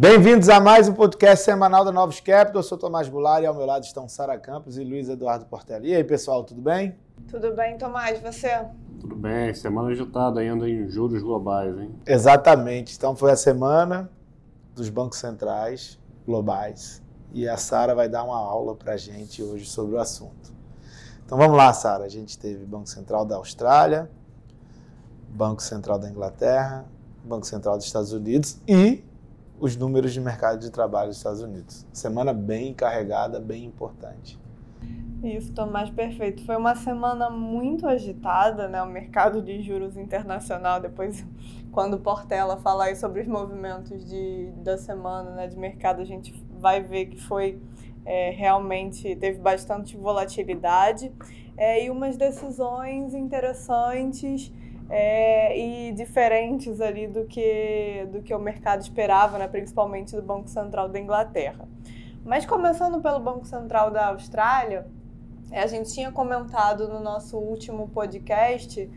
Bem-vindos a mais um podcast semanal da Novos Capital. Eu sou Tomás Goulart e ao meu lado estão Sara Campos e Luiz Eduardo Portela. E aí, pessoal, tudo bem? Tudo bem, Tomás, você? Tudo bem, semana agitada ainda em juros globais, hein? Exatamente. Então foi a semana dos bancos centrais globais e a Sara vai dar uma aula para a gente hoje sobre o assunto. Então vamos lá, Sara. A gente teve Banco Central da Austrália, Banco Central da Inglaterra, Banco Central dos Estados Unidos e os números de mercado de trabalho dos Estados Unidos. Semana bem carregada, bem importante. Isso, Tomás, perfeito. Foi uma semana muito agitada, né? O mercado de juros internacional, depois, quando o Portela falar sobre os movimentos de, da semana né, de mercado, a gente vai ver que foi é, realmente, teve bastante volatilidade é, e umas decisões interessantes é, e diferentes ali do que, do que o mercado esperava, né, principalmente do Banco Central da Inglaterra. Mas começando pelo Banco Central da Austrália, a gente tinha comentado no nosso último podcast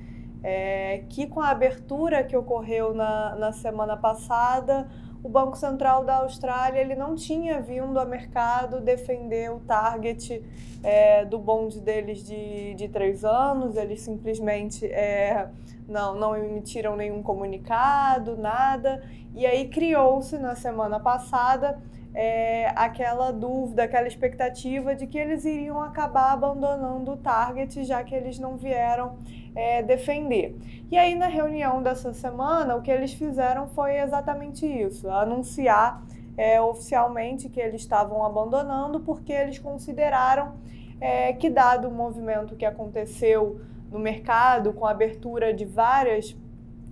é, que com a abertura que ocorreu na, na semana passada, o Banco Central da Austrália ele não tinha vindo a mercado defender o target é, do bonde deles de, de três anos, eles simplesmente é, não, não emitiram nenhum comunicado, nada. E aí criou-se na semana passada é, aquela dúvida, aquela expectativa de que eles iriam acabar abandonando o target, já que eles não vieram é, defender. E aí, na reunião dessa semana, o que eles fizeram foi exatamente isso: anunciar é, oficialmente que eles estavam abandonando, porque eles consideraram é, que, dado o movimento que aconteceu no mercado, com a abertura de várias,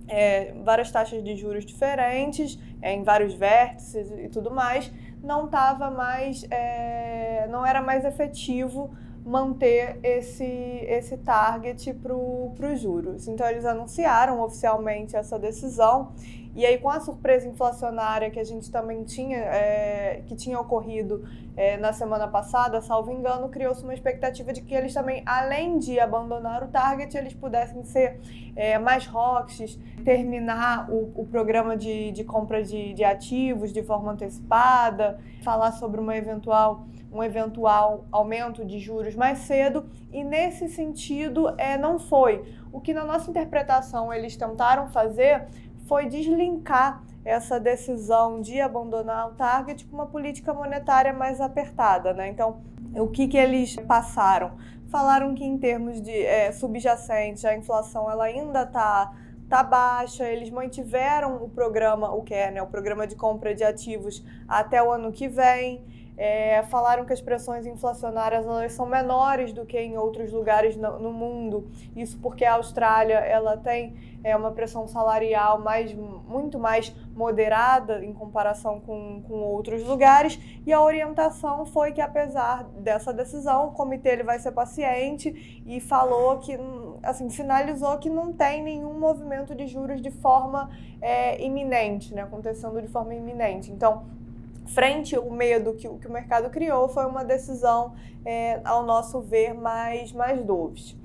é, várias taxas de juros diferentes, é, em vários vértices e tudo mais, não estava mais, é, não era mais efetivo manter esse, esse target para os juros. Então, eles anunciaram oficialmente essa decisão e aí, com a surpresa inflacionária que a gente também tinha, é, que tinha ocorrido é, na semana passada, salvo engano, criou-se uma expectativa de que eles também, além de abandonar o target, eles pudessem ser é, mais rocks, terminar o, o programa de, de compra de, de ativos de forma antecipada, falar sobre uma eventual um eventual aumento de juros mais cedo, e nesse sentido é, não foi. O que na nossa interpretação eles tentaram fazer foi deslinkar essa decisão de abandonar o target com uma política monetária mais apertada. Né? Então, o que, que eles passaram? Falaram que em termos de é, subjacente, a inflação ela ainda está tá baixa, eles mantiveram o programa, o que é, né, o programa de compra de ativos até o ano que vem. É, falaram que as pressões inflacionárias elas são menores do que em outros lugares no, no mundo. Isso porque a Austrália ela tem é, uma pressão salarial mais, muito mais moderada em comparação com, com outros lugares. E a orientação foi que, apesar dessa decisão, o comitê ele vai ser paciente e falou que, assim, sinalizou que não tem nenhum movimento de juros de forma é, iminente, né, acontecendo de forma iminente. Então, frente o medo que, que o mercado criou foi uma decisão, é, ao nosso ver, mais, mais doves.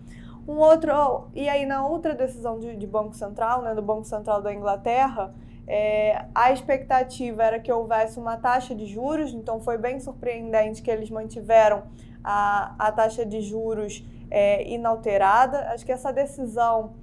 Um outro, e aí na outra decisão de, de Banco Central, né, do Banco Central da Inglaterra, é, a expectativa era que houvesse uma taxa de juros, então foi bem surpreendente que eles mantiveram a, a taxa de juros é, inalterada. Acho que essa decisão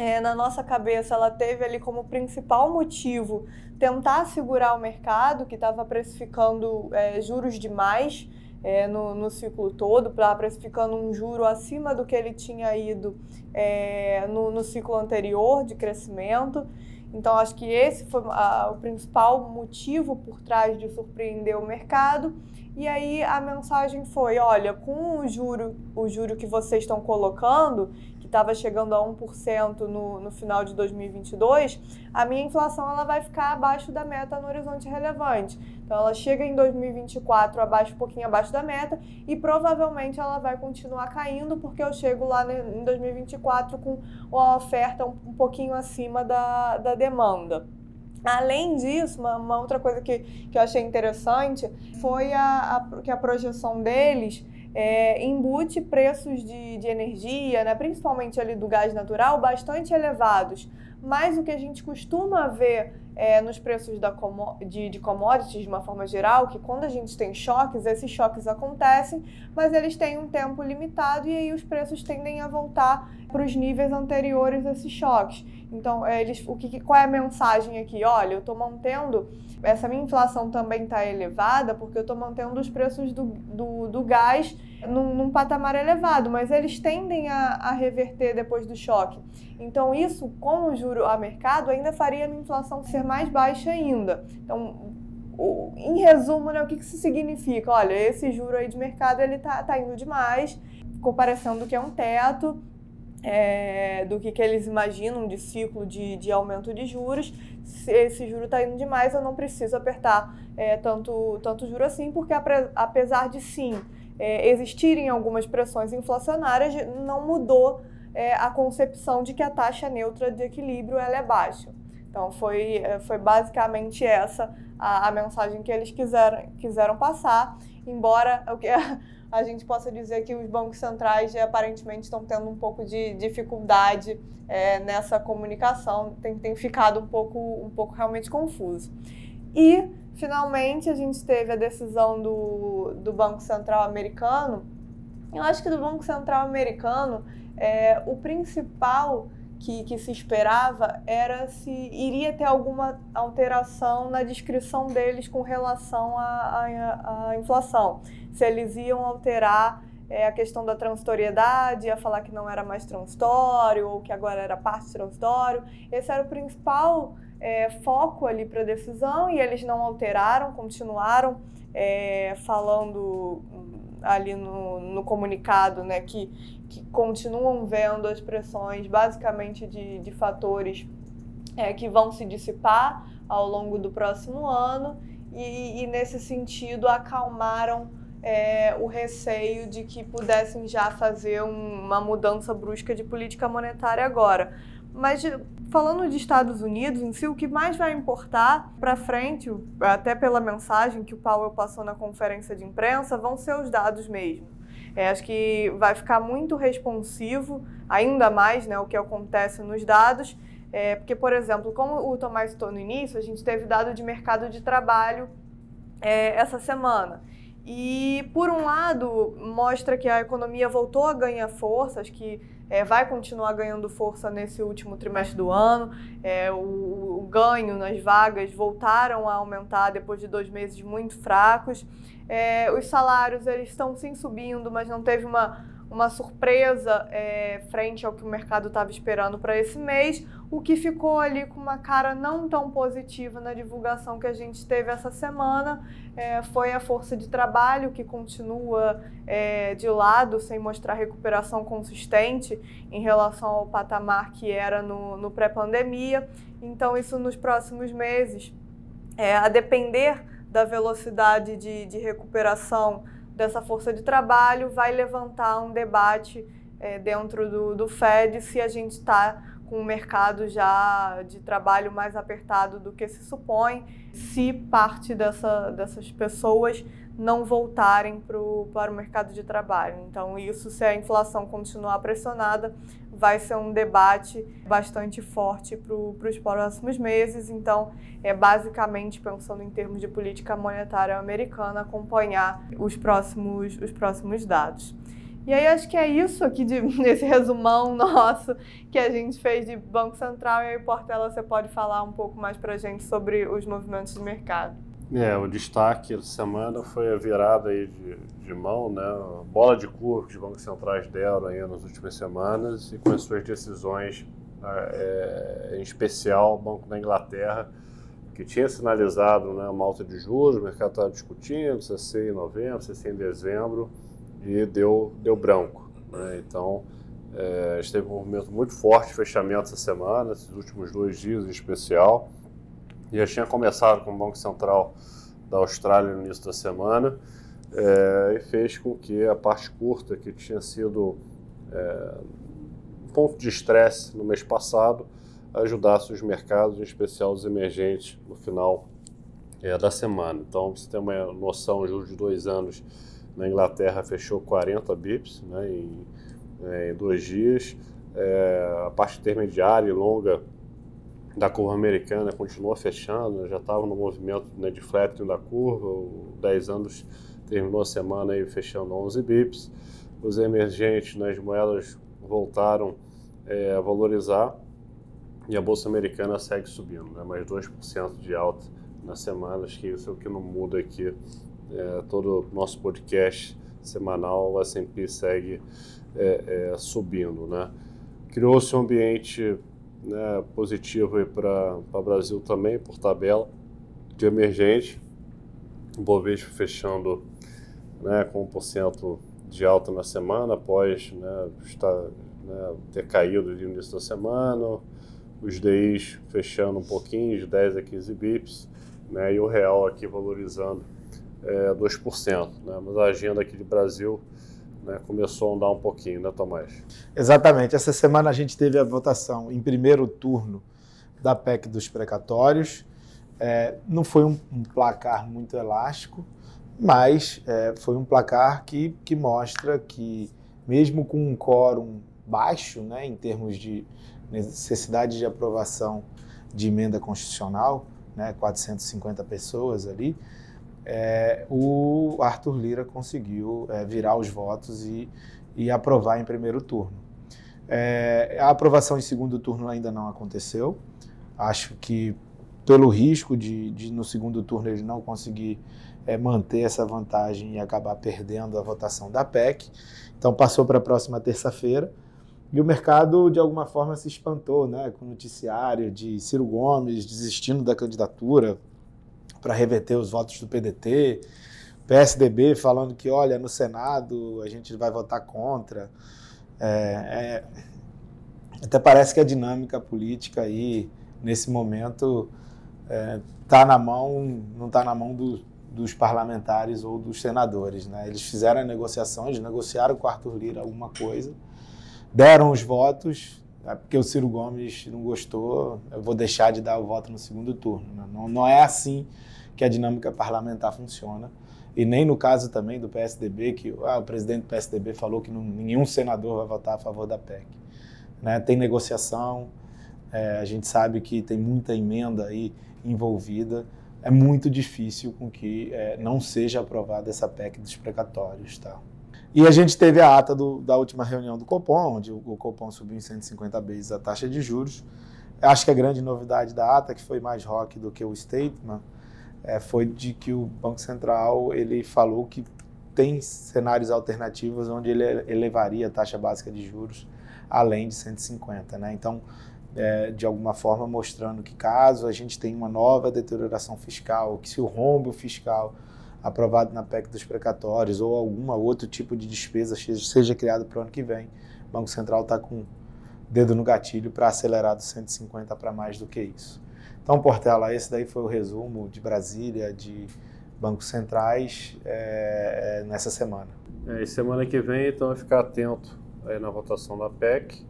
é, na nossa cabeça, ela teve ali como principal motivo tentar segurar o mercado, que estava precificando é, juros demais é, no, no ciclo todo, para precificando um juro acima do que ele tinha ido é, no, no ciclo anterior de crescimento. Então, acho que esse foi a, o principal motivo por trás de surpreender o mercado. E aí a mensagem foi: olha, com o juro, o juro que vocês estão colocando, estava chegando a 1% no, no final de 2022, a minha inflação ela vai ficar abaixo da meta no horizonte relevante. Então ela chega em 2024 abaixo, um pouquinho abaixo da meta e provavelmente ela vai continuar caindo porque eu chego lá em 2024 com uma oferta um, um pouquinho acima da, da demanda. Além disso, uma, uma, outra coisa que, que eu achei interessante foi a, a, que a projeção deles é, embute preços de, de energia, né, principalmente ali do gás natural, bastante elevados. Mas o que a gente costuma ver é, nos preços da de, de commodities de uma forma geral, que quando a gente tem choques, esses choques acontecem, mas eles têm um tempo limitado e aí os preços tendem a voltar para os níveis anteriores a esses choques. Então, eles, o que, qual é a mensagem aqui? Olha, eu estou mantendo, essa minha inflação também está elevada porque eu estou mantendo os preços do, do, do gás num, num, patamar elevado, mas eles tendem a, a, reverter depois do choque. Então, isso, com o juro a mercado, ainda faria a minha inflação ser mais baixa ainda. Então, o, em resumo, né, o que, que isso significa? Olha, esse juro aí de mercado ele tá, tá indo demais, ficou parecendo que é um teto. É, do que, que eles imaginam de ciclo de, de aumento de juros. Se esse juro está indo demais, eu não preciso apertar é, tanto, tanto juro assim, porque apesar de sim é, existirem algumas pressões inflacionárias, não mudou é, a concepção de que a taxa neutra de equilíbrio ela é baixa. Então, foi, é, foi basicamente essa a, a mensagem que eles quiseram, quiseram passar, embora o que a gente possa dizer que os bancos centrais aparentemente estão tendo um pouco de dificuldade é, nessa comunicação, tem, tem ficado um pouco, um pouco realmente confuso. E finalmente a gente teve a decisão do, do Banco Central americano. Eu acho que do Banco Central americano, é, o principal que, que, se esperava era se iria ter alguma alteração na descrição deles com relação à, inflação. Se eles iam alterar é, a questão da transitoriedade, ia falar que não era mais transitório ou que agora era parte transitório. Esse era o principal é, foco ali para a decisão e eles não alteraram, continuaram é, falando ali no, no comunicado né, que, que continuam vendo as pressões basicamente de, de fatores é, que vão se dissipar ao longo do próximo ano e, e nesse sentido acalmaram é, o receio de que pudessem já fazer um, uma mudança brusca de política monetária agora. Mas falando de Estados Unidos em si, o que mais vai importar para frente, até pela mensagem que o Powell passou na conferência de imprensa, vão ser os dados mesmo. É, acho que vai ficar muito responsivo, ainda mais, né, o que acontece nos dados, é, porque, por exemplo, como o Tomás citou no início, a gente teve dado de mercado de trabalho é, essa semana. E, por um lado, mostra que a economia voltou a ganhar força, acho que é, vai continuar ganhando força nesse último trimestre do ano. É, o, o, ganho nas vagas voltaram a aumentar depois de dois meses muito fracos. É, os salários eles estão sim subindo, mas não teve uma uma surpresa é, frente ao que o mercado estava esperando para esse mês, o que ficou ali com uma cara não tão positiva na divulgação que a gente teve essa semana é, foi a força de trabalho, que continua é, de lado, sem mostrar recuperação consistente em relação ao patamar que era no, no pré-pandemia. Então, isso nos próximos meses, é, a depender da velocidade de, de recuperação dessa força de trabalho vai levantar um debate é, dentro do, do Fed se a gente está com um mercado já de trabalho mais apertado do que se supõe, se parte dessa, dessas pessoas não voltarem pro, para o mercado de trabalho. Então, isso, se a inflação continuar pressionada, vai ser um debate bastante forte para os próximos meses. Então, é basicamente, pensando em termos de política monetária americana, acompanhar os próximos, os próximos dados. E aí acho que é isso aqui de, nesse resumão nosso que a gente fez de Banco Central. E aí, Portela, você pode falar um pouco mais para a gente sobre os movimentos de mercado. É, o destaque da semana foi a virada aí de, de mão, né? bola de curva que os bancos centrais deram aí nas últimas semanas e com as suas decisões, é, em especial o Banco da Inglaterra, que tinha sinalizado né, uma alta de juros, o mercado estava discutindo ser em novembro, ser em dezembro, e deu, deu branco. Né? Então, é, a gente teve um movimento muito forte de fechamento essa semana, esses últimos dois dias em especial, já tinha começado com o Banco Central da Austrália no início da semana é, e fez com que a parte curta, que tinha sido é, ponto de estresse no mês passado, ajudasse os mercados, em especial os emergentes, no final é, da semana. Então, você tem uma noção, juros de dois anos na Inglaterra fechou 40 bips né, em, em dois dias. É, a parte intermediária e longa da curva americana continua fechando, já estava no movimento né, de flattening da curva, o 10 anos terminou a semana aí fechando 11 bips, os emergentes nas né, moedas voltaram é, a valorizar e a bolsa americana segue subindo, né, mais 2% de alta na semana, acho que isso é o que não muda aqui, é, todo o nosso podcast semanal, o S&P segue é, é, subindo, né. Criou-se um ambiente né, positivo para o Brasil também, por tabela, de emergente. O Bovespa fechando né, com 1% de alta na semana, após né, estar, né, ter caído no início da semana. Os DIs fechando um pouquinho, de 10 a 15 bips, né, e o real aqui valorizando é, 2%. Né, mas a agenda aqui de Brasil né, começou a andar um pouquinho, né, Tomás? Exatamente. Essa semana a gente teve a votação em primeiro turno da PEC dos precatórios. É, não foi um, um, placar muito elástico, mas é, foi um placar que, que mostra que, mesmo com um quórum baixo, né, em termos de necessidade de aprovação de emenda constitucional, né, 450 pessoas ali, é, o Arthur Lira conseguiu é, virar os votos e, e, aprovar em primeiro turno. É, a aprovação em segundo turno ainda não aconteceu. Acho que pelo risco de, de no segundo turno ele não conseguir é, manter essa vantagem e acabar perdendo a votação da PEC. Então passou para a próxima terça-feira. E o mercado, de alguma forma, se espantou né, com o noticiário de Ciro Gomes desistindo da candidatura, para reverter os votos do PDT, PSDB falando que, olha, no Senado a gente vai votar contra. É, é, até parece que a dinâmica política aí, nesse momento, está é, na mão, não está na mão do, dos parlamentares ou dos senadores. Né? Eles fizeram a negociação, negociaram com o Arthur Lira alguma coisa, deram os votos, é porque o Ciro Gomes não gostou, eu vou deixar de dar o voto no segundo turno. Né? Não, não é assim que a dinâmica parlamentar funciona. E nem no caso também do PSDB, que ah, o presidente do PSDB falou que não, nenhum senador vai votar a favor da PEC. Né? Tem negociação, é, a gente sabe que tem muita emenda aí envolvida. É muito difícil com que é, não seja aprovada essa PEC dos precatórios. Tá? E a gente teve a ata do, da última reunião do Copom, onde o, o Copom subiu em 150 vezes a taxa de juros. Acho que a grande novidade da ata, que foi mais rock do que o statement, é, foi de que o Banco Central ele falou que tem cenários alternativos onde ele elevaria a taxa básica de juros além de 150, né? Então, é, de alguma forma mostrando que caso a gente tenha uma nova deterioração fiscal, que se o rombo fiscal aprovado na PEC dos precatórios ou algum outro tipo de despesa seja criado para o ano que vem, o Banco Central está com o dedo no gatilho para acelerar dos 150 para mais do que isso. Então, Portela, esse daí foi o resumo de Brasília, de bancos centrais é, é, nessa semana. É, semana que vem, então, vai ficar atento aí na votação da PEC.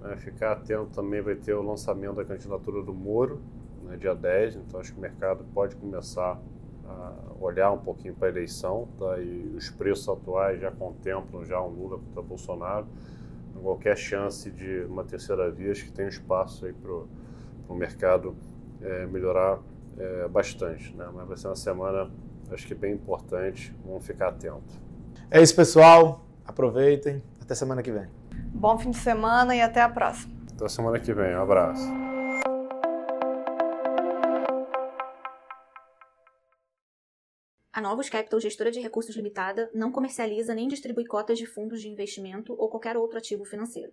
Né, ficar atento também vai ter o lançamento da candidatura do Moro, né, dia 10, então acho que o mercado pode começar a olhar um pouquinho para a eleição, tá? e os preços atuais já contemplam já um Lula contra Bolsonaro, qualquer chance de uma terceira via, acho que tem um espaço aí para o mercado é, melhorar é, bastante. Né? Mas vai ser uma semana, acho que bem importante, vamos ficar atento. É isso, pessoal. Aproveitem. Até semana que vem. Bom fim de semana e até a próxima. Até semana que vem. Um abraço. A Novos Capital, gestora de recursos limitada, não comercializa nem distribui cotas de fundos de investimento ou qualquer outro ativo financeiro.